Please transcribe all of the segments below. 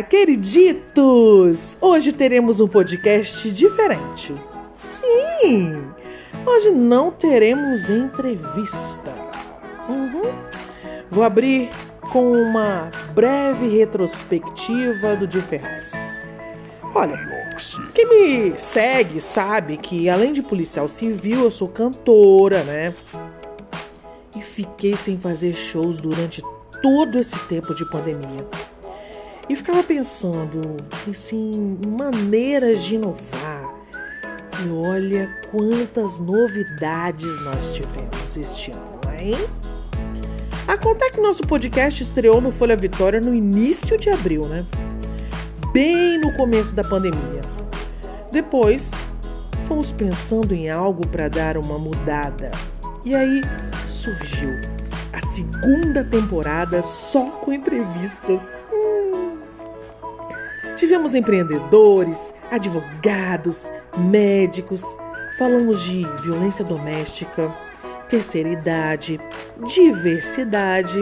Queriditos! Hoje teremos um podcast diferente. Sim! Hoje não teremos entrevista. Uhum. Vou abrir com uma breve retrospectiva do de Ferraz. Olha, quem me segue sabe que além de policial civil, eu sou cantora, né? E fiquei sem fazer shows durante todo esse tempo de pandemia. E ficava pensando assim, maneiras de inovar. E olha quantas novidades nós tivemos este ano, hein? A contar que nosso podcast estreou no Folha Vitória no início de abril, né? Bem no começo da pandemia. Depois, fomos pensando em algo para dar uma mudada. E aí surgiu a segunda temporada só com entrevistas. Hum. Tivemos empreendedores, advogados, médicos, falamos de violência doméstica, terceira idade, diversidade,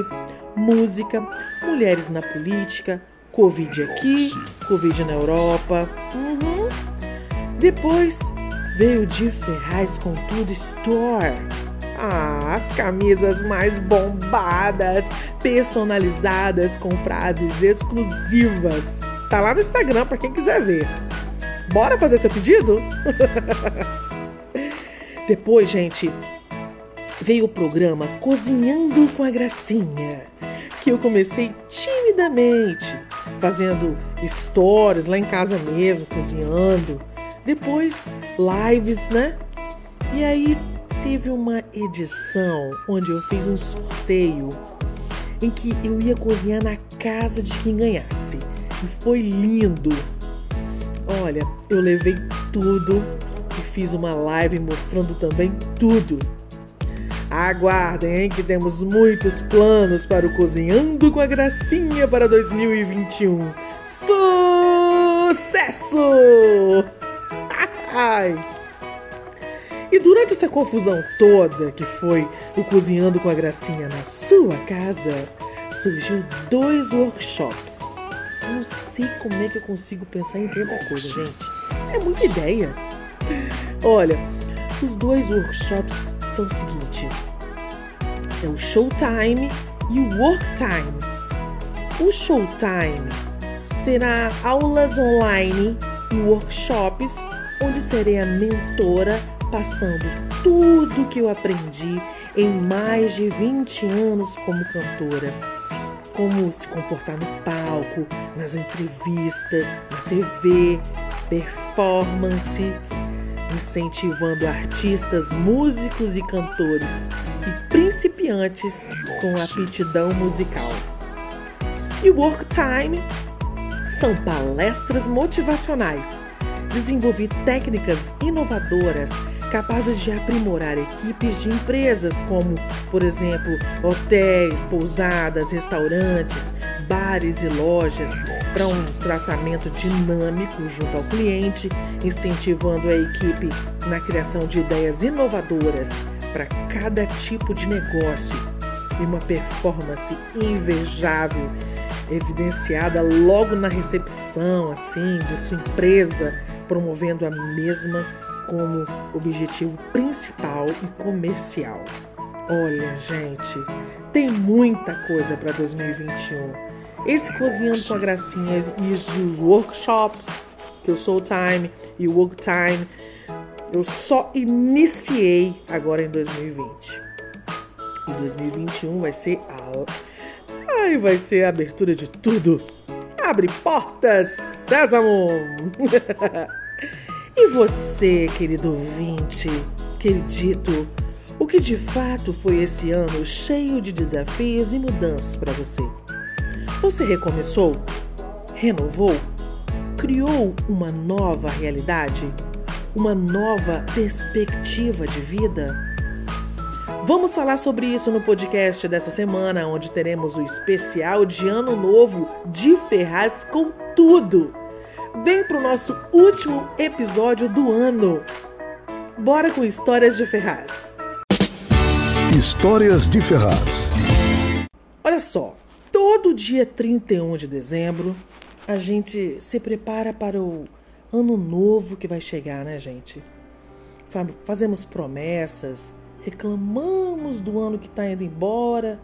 música, mulheres na política, Covid aqui, Covid na Europa. Uhum. Depois veio de Ferraz com tudo Store. Ah, as camisas mais bombadas, personalizadas com frases exclusivas. Tá lá no Instagram para quem quiser ver. Bora fazer seu pedido? Depois, gente, veio o programa Cozinhando com a Gracinha, que eu comecei timidamente, fazendo stories lá em casa mesmo, cozinhando. Depois, lives, né? E aí teve uma edição onde eu fiz um sorteio em que eu ia cozinhar na casa de quem ganhasse. E foi lindo. Olha, eu levei tudo e fiz uma live mostrando também tudo. Aguardem, hein, que temos muitos planos para o Cozinhando com a Gracinha para 2021. Sucesso! E durante essa confusão toda que foi o Cozinhando com a Gracinha na sua casa, surgiu dois workshops. Não sei como é que eu consigo pensar em tanta coisa, gente. É muita ideia. Olha, os dois workshops são o seguinte: é o Showtime e o Worktime. O Showtime será aulas online e workshops onde serei a mentora passando tudo que eu aprendi em mais de 20 anos como cantora. Como se comportar no palco, nas entrevistas, na TV, performance, incentivando artistas, músicos e cantores e principiantes com aptidão musical. E Work Time são palestras motivacionais. Desenvolvi técnicas inovadoras capazes de aprimorar equipes de empresas como, por exemplo, hotéis, pousadas, restaurantes, bares e lojas, para um tratamento dinâmico junto ao cliente, incentivando a equipe na criação de ideias inovadoras para cada tipo de negócio e uma performance invejável evidenciada logo na recepção assim de sua empresa, promovendo a mesma como objetivo principal e comercial. Olha, gente, tem muita coisa para 2021. Esse Cozinhando com a Gracinha e os workshops, que eu sou Time e o Work Time, eu só iniciei agora em 2020. E 2021 vai ser a. Ai, vai ser a abertura de tudo. Abre portas, Sésamo! E você, querido ouvinte, queridito, o que de fato foi esse ano cheio de desafios e mudanças para você? Você recomeçou? Renovou? criou uma nova realidade? Uma nova perspectiva de vida? Vamos falar sobre isso no podcast dessa semana, onde teremos o especial de Ano Novo de Ferraz com tudo. Vem para o nosso último episódio do ano. Bora com histórias de Ferraz. Histórias de Ferraz. Olha só, todo dia 31 de dezembro a gente se prepara para o ano novo que vai chegar, né, gente? Fazemos promessas, reclamamos do ano que está indo embora,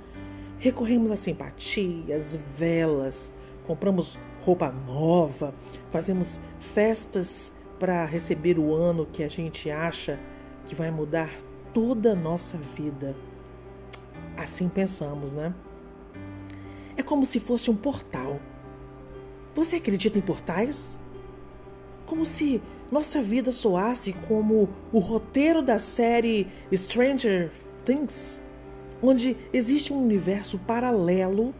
recorremos a simpatias, velas, compramos roupa nova, fazemos festas para receber o ano que a gente acha que vai mudar toda a nossa vida. Assim pensamos, né? É como se fosse um portal você acredita em portais? Como se nossa vida soasse como o roteiro da série Stranger Things, onde existe um universo paralelo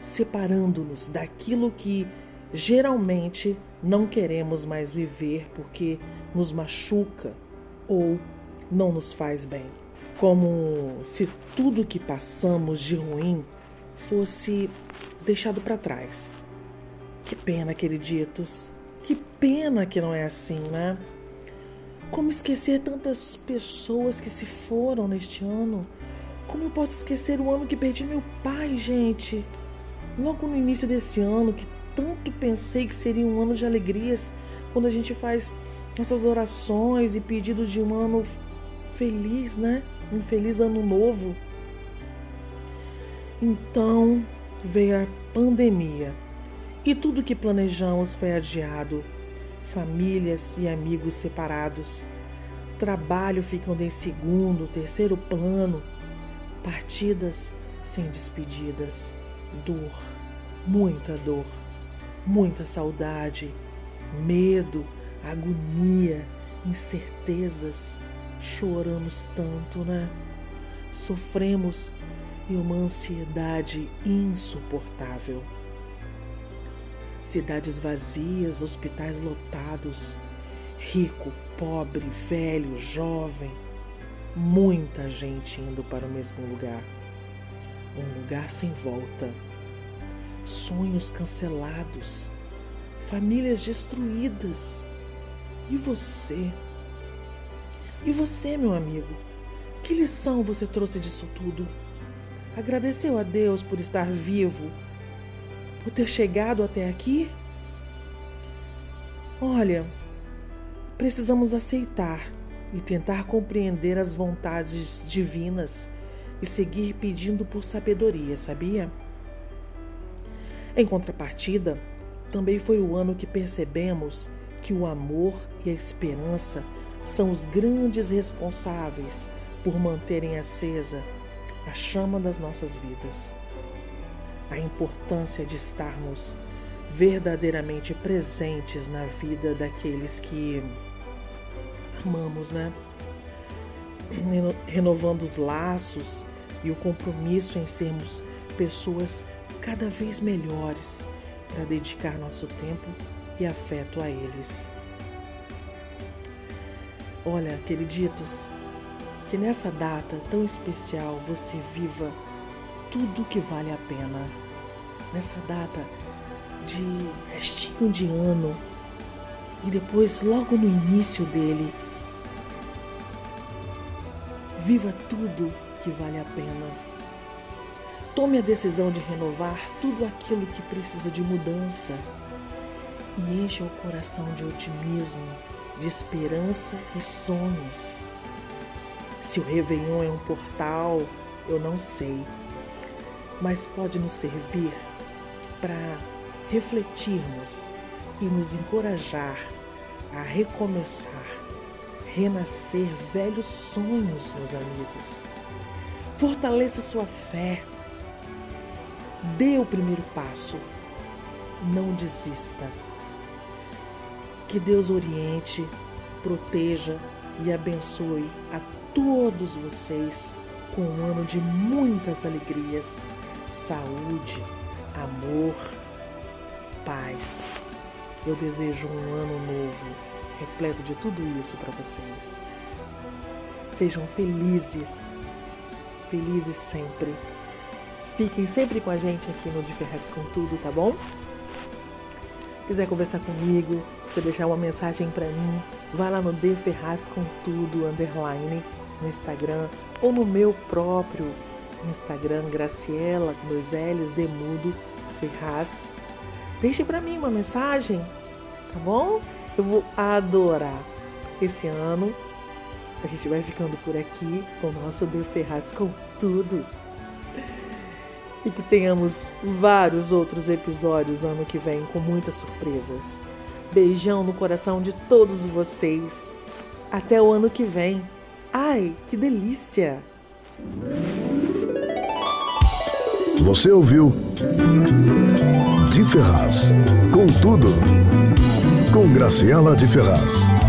separando-nos daquilo que geralmente não queremos mais viver porque nos machuca ou não nos faz bem. Como se tudo que passamos de ruim fosse deixado para trás que pena, queriditos. Que pena que não é assim, né? Como esquecer tantas pessoas que se foram neste ano? Como eu posso esquecer o ano que perdi meu pai, gente? Logo no início desse ano, que tanto pensei que seria um ano de alegrias, quando a gente faz nossas orações e pedidos de um ano feliz, né? Um feliz ano novo. Então veio a pandemia e tudo que planejamos foi adiado. Famílias e amigos separados. Trabalho ficando em segundo, terceiro plano. Partidas sem despedidas. Dor, muita dor, muita saudade, medo, agonia, incertezas. Choramos tanto, né? Sofremos e uma ansiedade insuportável. Cidades vazias, hospitais lotados, rico, pobre, velho, jovem, muita gente indo para o mesmo lugar. Um lugar sem volta. Sonhos cancelados, famílias destruídas. E você? E você, meu amigo? Que lição você trouxe disso tudo? Agradeceu a Deus por estar vivo por ter chegado até aqui? Olha, precisamos aceitar e tentar compreender as vontades divinas e seguir pedindo por sabedoria, sabia? Em contrapartida, também foi o ano que percebemos que o amor e a esperança são os grandes responsáveis por manterem acesa a chama das nossas vidas a importância de estarmos verdadeiramente presentes na vida daqueles que amamos, né? Renovando os laços e o compromisso em sermos pessoas cada vez melhores para dedicar nosso tempo e afeto a eles. Olha, queriditos, que nessa data tão especial você viva tudo que vale a pena nessa data de restinho de ano e depois, logo no início dele, viva tudo que vale a pena. Tome a decisão de renovar tudo aquilo que precisa de mudança e encha o coração de otimismo, de esperança e sonhos. Se o Réveillon é um portal, eu não sei, mas pode nos servir para refletirmos e nos encorajar a recomeçar, renascer velhos sonhos, meus amigos. Fortaleça sua fé. Dê o primeiro passo. Não desista. Que Deus oriente, proteja e abençoe a todos vocês com um ano de muitas alegrias, saúde, amor, paz. Eu desejo um ano novo, repleto de tudo isso para vocês. Sejam felizes, felizes sempre. Fiquem sempre com a gente aqui no De Ferraz com Tudo, tá bom? Quiser conversar comigo, você deixar uma mensagem para mim, vai lá no De Ferraz com Tudo underline no Instagram ou no meu próprio Instagram Graciela com dois L's Demudo Ferraz. Deixe para mim uma mensagem, tá bom? Eu vou adorar. Esse ano a gente vai ficando por aqui com o nosso De Ferraz com tudo. E que tenhamos vários outros episódios ano que vem com muitas surpresas. Beijão no coração de todos vocês. Até o ano que vem. Ai, que delícia! Você ouviu De Ferraz, com tudo, com Graciela de Ferraz.